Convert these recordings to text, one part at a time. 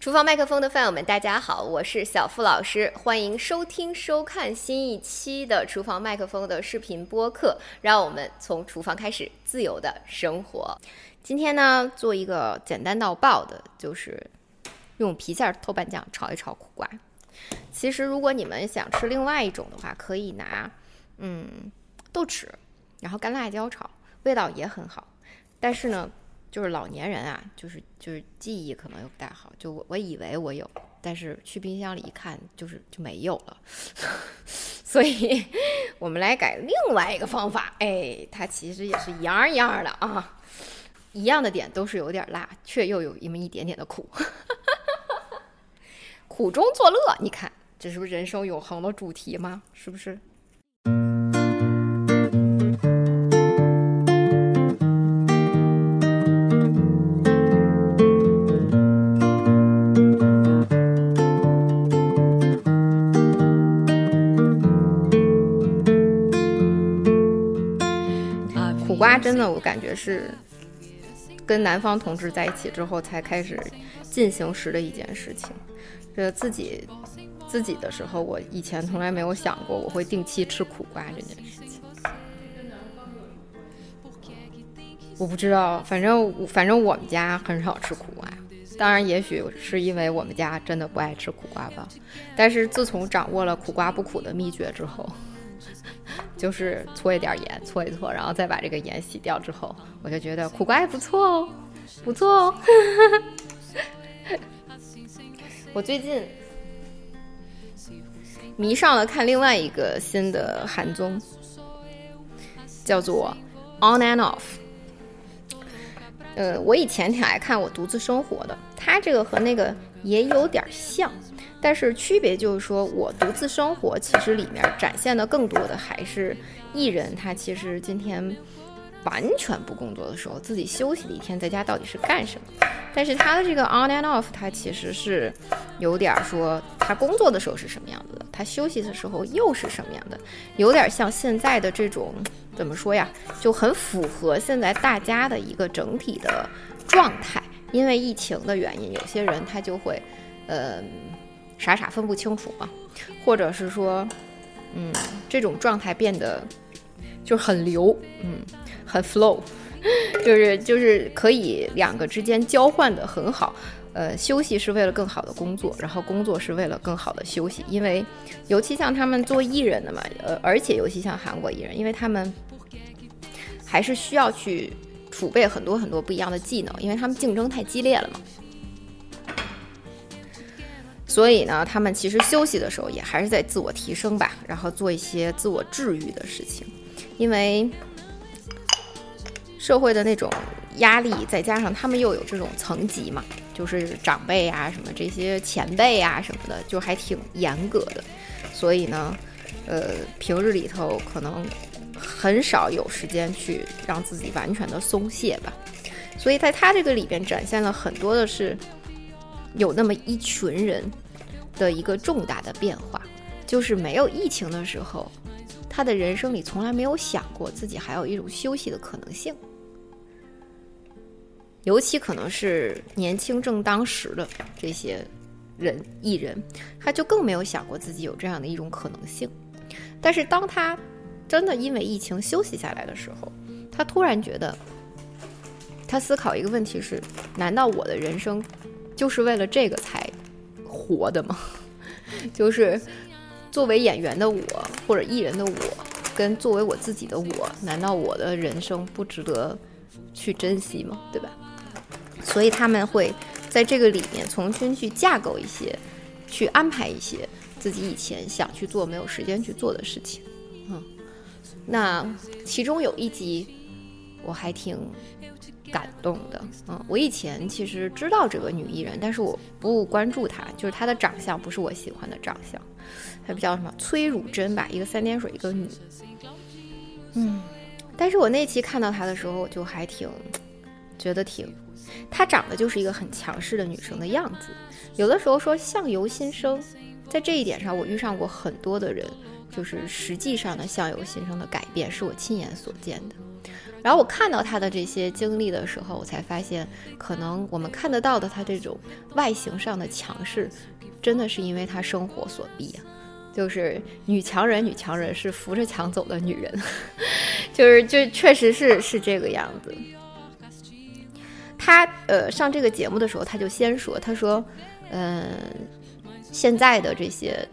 厨房麦克风的饭友们，大家好，我是小付老师，欢迎收听收看新一期的厨房麦克风的视频播客。让我们从厨房开始，自由的生活。今天呢，做一个简单到爆的，就是用郫县豆瓣酱炒一炒苦瓜。其实，如果你们想吃另外一种的话，可以拿嗯豆豉，然后干辣椒炒，味道也很好。但是呢。就是老年人啊，就是就是记忆可能又不太好，就我我以为我有，但是去冰箱里一看，就是就没有了。所以，我们来改另外一个方法，哎，它其实也是一样一样的啊，一样的点都是有点辣，却又有那么一点点的苦，苦中作乐。你看，这是不是人生永恒的主题吗？是不是？真的，我感觉是跟南方同志在一起之后才开始进行时的一件事情。这自己自己的时候，我以前从来没有想过我会定期吃苦瓜这件事情。我不知道，反正反正我们家很少吃苦瓜。当然，也许是因为我们家真的不爱吃苦瓜吧。但是自从掌握了苦瓜不苦的秘诀之后。就是搓一点盐，搓一搓，然后再把这个盐洗掉之后，我就觉得苦瓜也不错哦，不错哦。我最近迷上了看另外一个新的韩综，叫做《On and Off》。呃，我以前挺爱看《我独自生活》的，它这个和那个也有点像。但是区别就是说，我独自生活，其实里面展现的更多的还是艺人他其实今天完全不工作的时候，自己休息的一天，在家到底是干什么？但是他的这个 on and off，他其实是有点说他工作的时候是什么样子的，他休息的时候又是什么样的，有点像现在的这种怎么说呀，就很符合现在大家的一个整体的状态。因为疫情的原因，有些人他就会，呃。傻傻分不清楚嘛，或者是说，嗯，这种状态变得就很流，嗯，很 flow，就是就是可以两个之间交换的很好。呃，休息是为了更好的工作，然后工作是为了更好的休息。因为尤其像他们做艺人的嘛，呃，而且尤其像韩国艺人，因为他们还是需要去储备很多很多不一样的技能，因为他们竞争太激烈了嘛。所以呢，他们其实休息的时候也还是在自我提升吧，然后做一些自我治愈的事情。因为社会的那种压力，再加上他们又有这种层级嘛，就是长辈啊、什么这些前辈啊什么的，就还挺严格的。所以呢，呃，平日里头可能很少有时间去让自己完全的松懈吧。所以在他这个里边展现了很多的是。有那么一群人的一个重大的变化，就是没有疫情的时候，他的人生里从来没有想过自己还有一种休息的可能性。尤其可能是年轻正当时的这些人艺人，他就更没有想过自己有这样的一种可能性。但是当他真的因为疫情休息下来的时候，他突然觉得，他思考一个问题是：难道我的人生？就是为了这个才活的吗？就是作为演员的我，或者艺人的我，跟作为我自己的我，难道我的人生不值得去珍惜吗？对吧？所以他们会在这个里面重新去架构一些，去安排一些自己以前想去做没有时间去做的事情。嗯，那其中有一集我还挺感动的。嗯，我以前其实知道这个女艺人，但是我不关注她，就是她的长相不是我喜欢的长相。她比较什么崔汝珍吧，一个三点水一个女。嗯，但是我那期看到她的时候，我就还挺觉得挺，她长得就是一个很强势的女生的样子。有的时候说相由心生，在这一点上，我遇上过很多的人，就是实际上的相由心生的改变是我亲眼所见的。然后我看到他的这些经历的时候，我才发现，可能我们看得到的他这种外形上的强势，真的是因为他生活所逼啊。就是女强人，女强人是扶着墙走的女人，就是就确实是是这个样子。他呃上这个节目的时候，他就先说，他说，嗯，现在的这些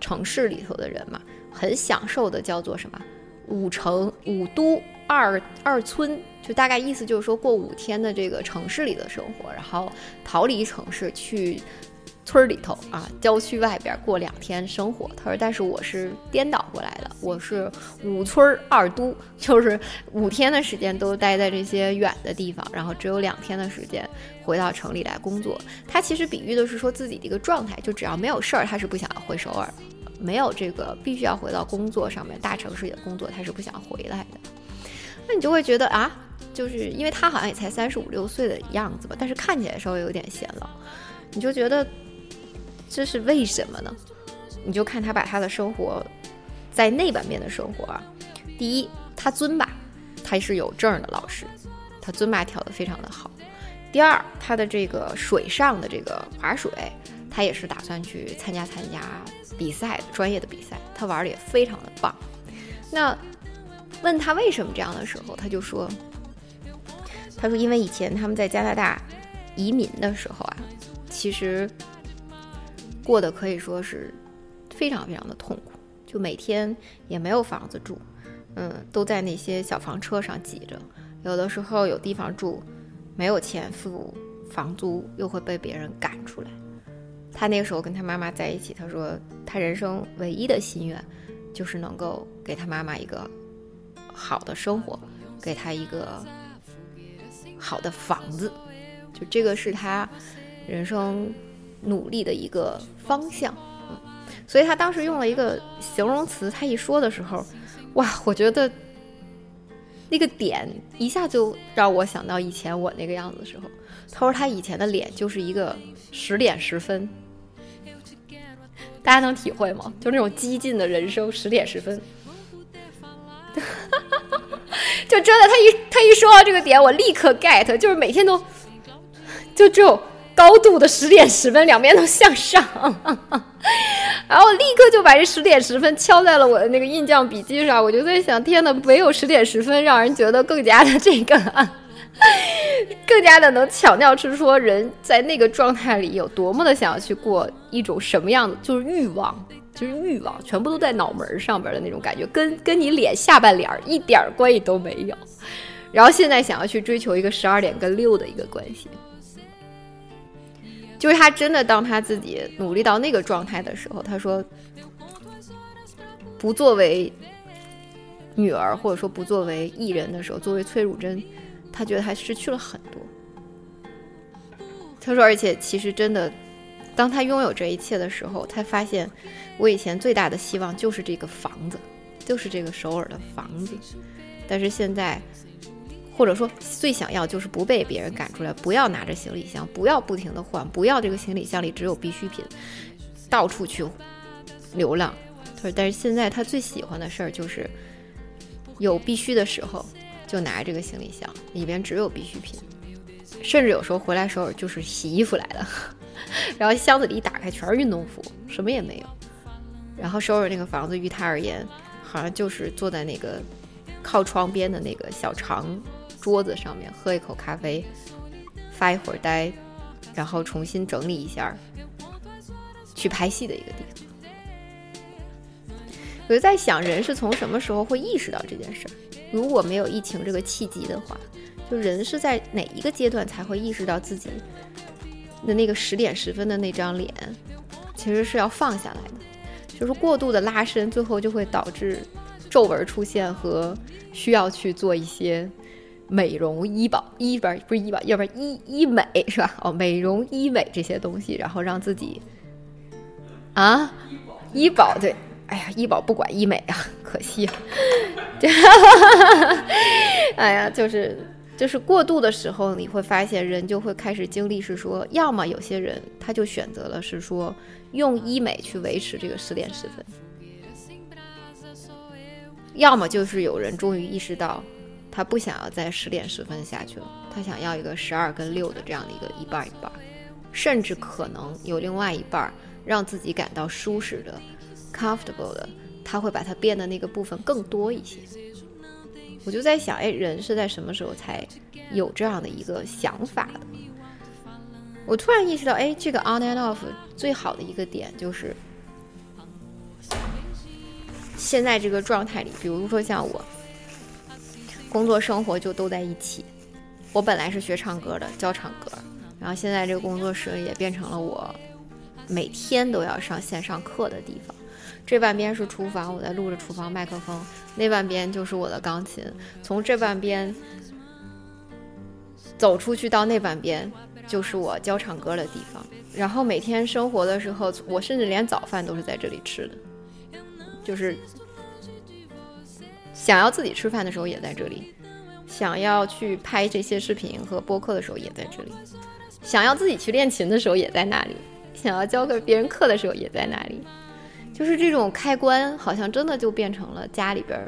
城市里头的人嘛，很享受的叫做什么五城五都二二村，就大概意思就是说过五天的这个城市里的生活，然后逃离城市去。村里头啊，郊区外边过两天生活。他说：“但是我是颠倒过来的，我是五村二都，就是五天的时间都待在这些远的地方，然后只有两天的时间回到城里来工作。他其实比喻的是说自己的一个状态，就只要没有事儿，他是不想要回首尔；没有这个必须要回到工作上面，大城市里的工作，他是不想回来的。那你就会觉得啊，就是因为他好像也才三十五六岁的样子吧，但是看起来稍微有点显老，你就觉得。”这是为什么呢？你就看他把他的生活，在那半边的生活啊。第一，他尊巴，他是有证的老师，他尊巴跳得非常的好。第二，他的这个水上的这个划水，他也是打算去参加参加比赛专业的比赛，他玩的也非常的棒。那问他为什么这样的时候，他就说，他说因为以前他们在加拿大移民的时候啊，其实。过得可以说是非常非常的痛苦，就每天也没有房子住，嗯，都在那些小房车上挤着。有的时候有地方住，没有钱付房租，又会被别人赶出来。他那个时候跟他妈妈在一起，他说他人生唯一的心愿就是能够给他妈妈一个好的生活，给他一个好的房子，就这个是他人生。努力的一个方向，嗯，所以他当时用了一个形容词，他一说的时候，哇，我觉得那个点一下就让我想到以前我那个样子的时候。他说他以前的脸就是一个十点十分，大家能体会吗？就那种激进的人生，十点十分，就真的，他一他一说到这个点，我立刻 get，就是每天都就只有。高度的十点十分，两边都向上，然后我立刻就把这十点十分敲在了我的那个印象笔记上。我就在想，天呐，没有十点十分，让人觉得更加的这个，更加的能强调出说人在那个状态里有多么的想要去过一种什么样的，就是欲望，就是欲望，全部都在脑门上边的那种感觉，跟跟你脸下半脸一点关系都没有。然后现在想要去追求一个十二点跟六的一个关系。就是他真的，当他自己努力到那个状态的时候，他说，不作为女儿，或者说不作为艺人的时候，作为崔汝珍，他觉得他失去了很多。他说，而且其实真的，当他拥有这一切的时候，他发现，我以前最大的希望就是这个房子，就是这个首尔的房子，但是现在。或者说最想要就是不被别人赶出来，不要拿着行李箱，不要不停的换，不要这个行李箱里只有必需品，到处去流浪。他说，但是现在他最喜欢的事儿就是有必须的时候就拿这个行李箱，里边只有必需品，甚至有时候回来时候就是洗衣服来的，然后箱子里一打开全是运动服，什么也没有。然后收拾那个房子，于他而言，好像就是坐在那个靠窗边的那个小长。桌子上面喝一口咖啡，发一会儿呆，然后重新整理一下，去拍戏的一个地方。我就在想，人是从什么时候会意识到这件事儿？如果没有疫情这个契机的话，就人是在哪一个阶段才会意识到自己的那个十点十分的那张脸，其实是要放下来的？就是过度的拉伸，最后就会导致皱纹出现和需要去做一些。美容医保，医边不是医保，要不然医医美是吧？哦，美容医美这些东西，然后让自己啊，医保对，哎呀，医保不管医美啊，可惜，哎呀，就是就是过度的时候，你会发现人就会开始经历是说，要么有些人他就选择了是说用医美去维持这个十点十分。要么就是有人终于意识到，他不想要再十点十分下去了，他想要一个十二跟六的这样的一个一半一半，甚至可能有另外一半让自己感到舒适的、comfortable 的，他会把它变的那个部分更多一些。我就在想，哎，人是在什么时候才有这样的一个想法的？我突然意识到，哎，这个 on and off 最好的一个点就是。现在这个状态里，比如说像我，工作生活就都在一起。我本来是学唱歌的，教唱歌，然后现在这个工作室也变成了我每天都要上线上课的地方。这半边是厨房，我在录着厨房麦克风；那半边就是我的钢琴。从这半边走出去到那半边，就是我教唱歌的地方。然后每天生活的时候，我甚至连早饭都是在这里吃的。就是想要自己吃饭的时候也在这里，想要去拍这些视频和播客的时候也在这里，想要自己去练琴的时候也在那里，想要教给别人课的时候也在那里。就是这种开关，好像真的就变成了家里边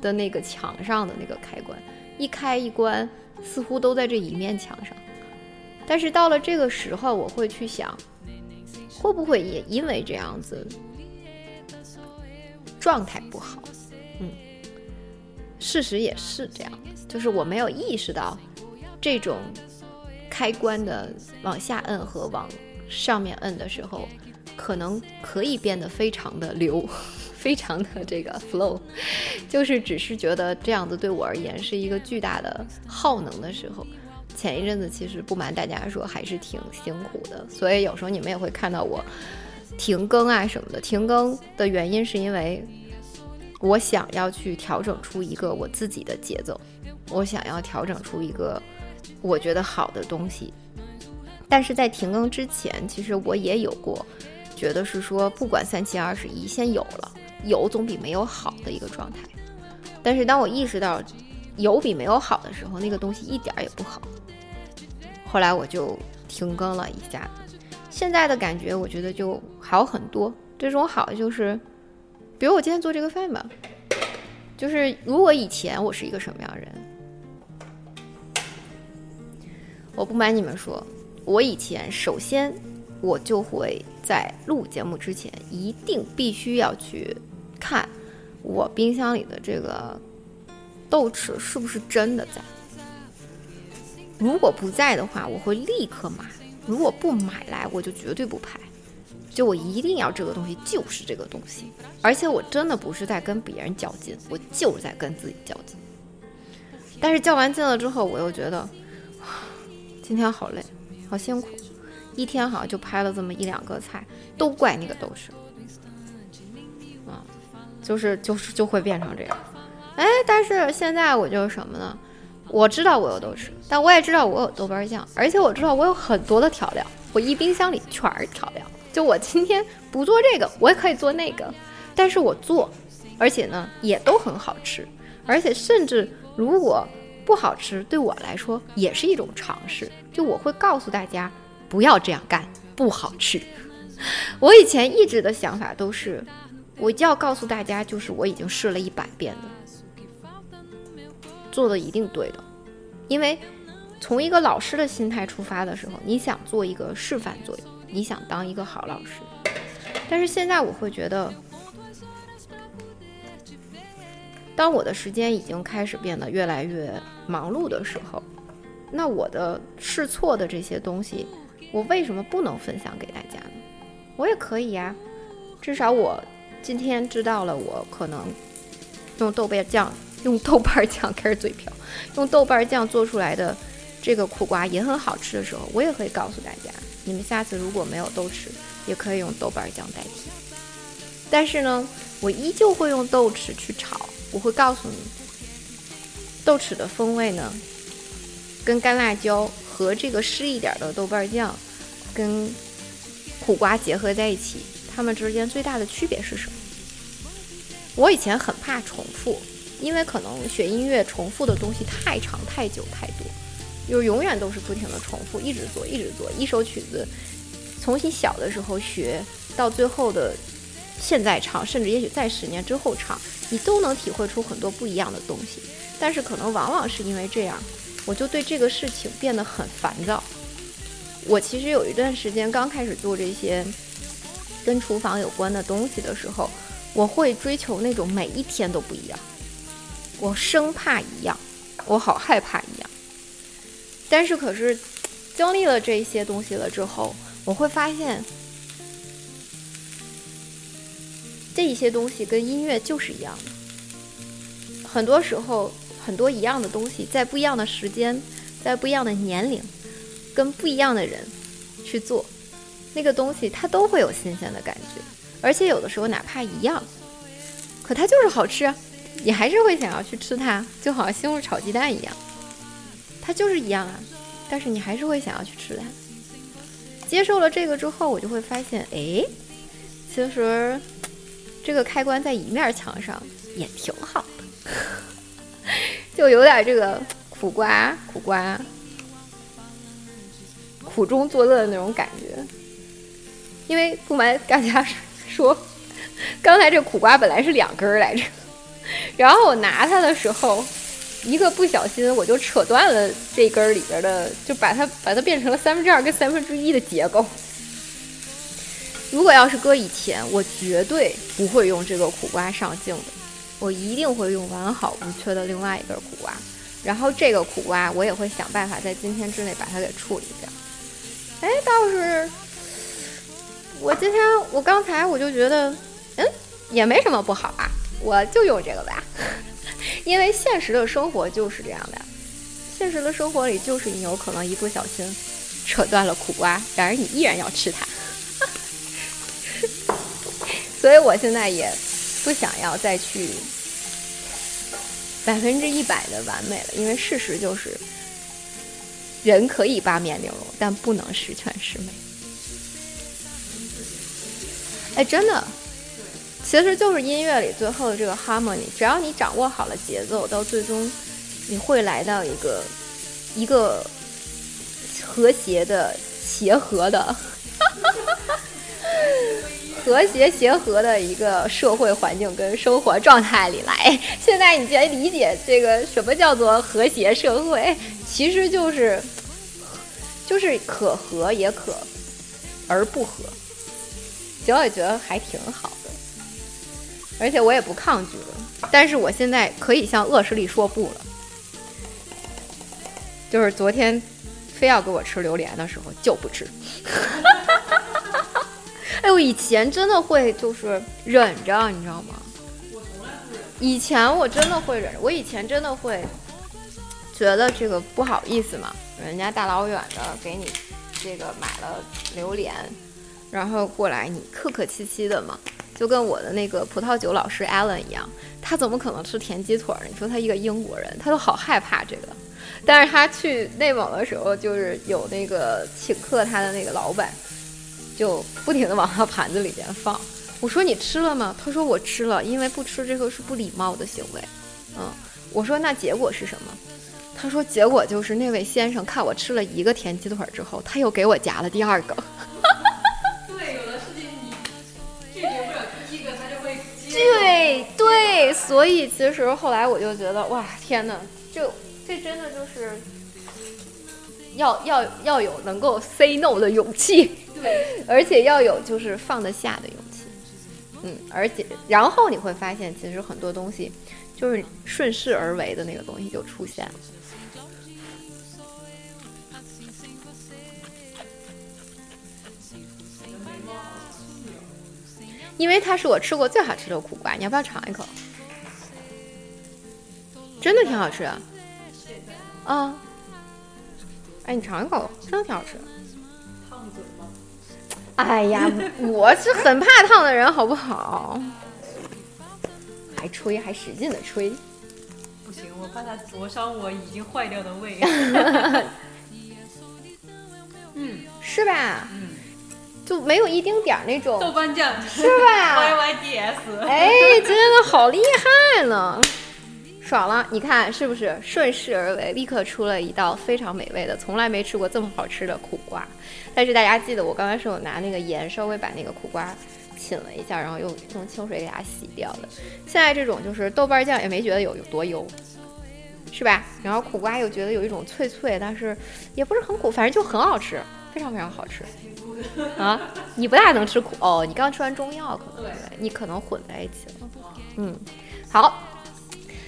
的那个墙上的那个开关，一开一关，似乎都在这一面墙上。但是到了这个时候，我会去想，会不会也因为这样子？状态不好，嗯，事实也是这样，就是我没有意识到这种开关的往下摁和往上面摁的时候，可能可以变得非常的流，非常的这个 flow，就是只是觉得这样子对我而言是一个巨大的耗能的时候，前一阵子其实不瞒大家说还是挺辛苦的，所以有时候你们也会看到我。停更啊什么的，停更的原因是因为我想要去调整出一个我自己的节奏，我想要调整出一个我觉得好的东西。但是在停更之前，其实我也有过觉得是说，不管三七二十一，先有了，有总比没有好的一个状态。但是当我意识到有比没有好的时候，那个东西一点也不好。后来我就停更了一下。现在的感觉，我觉得就好很多。这种好就是，比如我今天做这个饭吧，就是如果以前我是一个什么样的人，我不瞒你们说，我以前首先我就会在录节目之前，一定必须要去看我冰箱里的这个豆豉是不是真的在。如果不在的话，我会立刻买。如果不买来，我就绝对不拍。就我一定要这个东西，就是这个东西。而且我真的不是在跟别人较劲，我就是在跟自己较劲。但是较完劲了之后，我又觉得，今天好累，好辛苦，一天好像就拍了这么一两个菜，都怪那个豆豉。啊，就是就是就会变成这样。哎，但是现在我就是什么呢？我知道我有豆豉，但我也知道我有豆瓣酱，而且我知道我有很多的调料，我一冰箱里全是调料。就我今天不做这个，我也可以做那个，但是我做，而且呢也都很好吃，而且甚至如果不好吃，对我来说也是一种尝试。就我会告诉大家不要这样干，不好吃。我以前一直的想法都是，我就要告诉大家，就是我已经试了一百遍的。做的一定对的，因为从一个老师的心态出发的时候，你想做一个示范作用，你想当一个好老师。但是现在我会觉得，当我的时间已经开始变得越来越忙碌的时候，那我的试错的这些东西，我为什么不能分享给大家呢？我也可以呀，至少我今天知道了，我可能用豆瓣酱。用豆瓣酱 开始嘴瓢，用豆瓣酱做出来的这个苦瓜也很好吃的时候，我也可以告诉大家，你们下次如果没有豆豉，也可以用豆瓣酱代替。但是呢，我依旧会用豆豉去炒，我会告诉你，豆豉的风味呢，跟干辣椒和这个湿一点的豆瓣酱，跟苦瓜结合在一起，它们之间最大的区别是什么？我以前很怕重复，因为可能学音乐重复的东西太长、太久、太多，就永远都是不停的重复，一直做，一直做一首曲子，从你小的时候学到最后的现在唱，甚至也许在十年之后唱，你都能体会出很多不一样的东西。但是可能往往是因为这样，我就对这个事情变得很烦躁。我其实有一段时间刚开始做这些跟厨房有关的东西的时候。我会追求那种每一天都不一样，我生怕一样，我好害怕一样。但是可是经历了这些东西了之后，我会发现这一些东西跟音乐就是一样的。很多时候，很多一样的东西，在不一样的时间，在不一样的年龄，跟不一样的人去做那个东西，它都会有新鲜的感觉。而且有的时候哪怕一样，可它就是好吃，你还是会想要去吃它，就好像西红柿炒鸡蛋一样，它就是一样啊，但是你还是会想要去吃它。接受了这个之后，我就会发现，哎，其实这个开关在一面墙上也挺好的，就有点这个苦瓜苦瓜苦中作乐的那种感觉，因为不瞒大家说。刚才这苦瓜本来是两根来着，然后我拿它的时候，一个不小心我就扯断了这根里边的，就把它把它变成了三分之二跟三分之一的结构。如果要是搁以前，我绝对不会用这个苦瓜上镜的，我一定会用完好无缺的另外一根苦瓜，然后这个苦瓜我也会想办法在今天之内把它给处理掉。哎，倒是。我今天我刚才我就觉得，嗯，也没什么不好啊，我就用这个吧，因为现实的生活就是这样的，现实的生活里就是你有可能一不小心扯断了苦瓜，然而你依然要吃它，所以我现在也不想要再去百分之一百的完美了，因为事实就是，人可以八面玲珑，但不能十全十美。哎，真的，其实就是音乐里最后的这个 harmony，只要你掌握好了节奏，到最终你会来到一个一个和谐的、协和的、和谐协和的一个社会环境跟生活状态里来。现在你才理解这个什么叫做和谐社会，其实就是就是可和也可而不和。其实我也觉得还挺好的，而且我也不抗拒了。但是我现在可以向恶势力说不了。就是昨天非要给我吃榴莲的时候就不吃。哎，我以前真的会就是忍着，你知道吗？以前我真的会忍，我以前真的会觉得这个不好意思嘛，人家大老远的给你这个买了榴莲。然后过来，你客客气气的嘛，就跟我的那个葡萄酒老师 Allen 一样，他怎么可能吃田鸡腿呢？你说他一个英国人，他都好害怕这个。但是他去内蒙的时候，就是有那个请客他的那个老板，就不停的往他盘子里边放。我说你吃了吗？他说我吃了，因为不吃这个是不礼貌的行为。嗯，我说那结果是什么？他说结果就是那位先生看我吃了一个甜鸡腿之后，他又给我夹了第二个。对对，所以其实后来我就觉得，哇，天哪，就这真的就是要要要有能够 say no 的勇气，对，而且要有就是放得下的勇气，嗯，而且然后你会发现，其实很多东西就是顺势而为的那个东西就出现了。因为它是我吃过最好吃的苦瓜，你要不要尝一口？真的挺好吃的。啊，哎，你尝一口，真的挺好吃。哎呀，我是很怕烫的人，好不好？还吹，还使劲的吹。不行，我怕它灼伤我已经坏掉的胃。嗯 是吧？嗯，就没有一丁点儿那种，豆瓣酱是吧？Y Y D S。哎，真的好厉害呢！爽了，你看是不是顺势而为，立刻出了一道非常美味的，从来没吃过这么好吃的苦瓜。但是大家记得，我刚才是有拿那个盐稍微把那个苦瓜浸了一下，然后用用清水给它洗掉的。现在这种就是豆瓣酱也没觉得有有多油，是吧？然后苦瓜又觉得有一种脆脆，但是也不是很苦，反正就很好吃，非常非常好吃。啊，你不大能吃苦哦，你刚吃完中药可能对你可能混在一起了。嗯，好，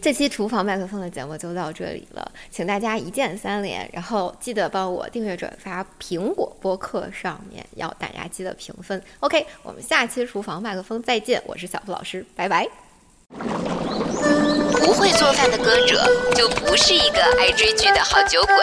这期厨房麦克风的节目就到这里了，请大家一键三连，然后记得帮我订阅转发苹果播客上面，要大家记得评分。OK，我们下期厨房麦克风再见，我是小付老师，拜拜。不会做饭的歌者就不是一个爱追剧的好酒鬼。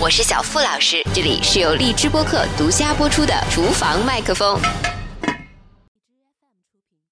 我是小付老师，这里是由荔枝播客独家播出的厨房麦克风。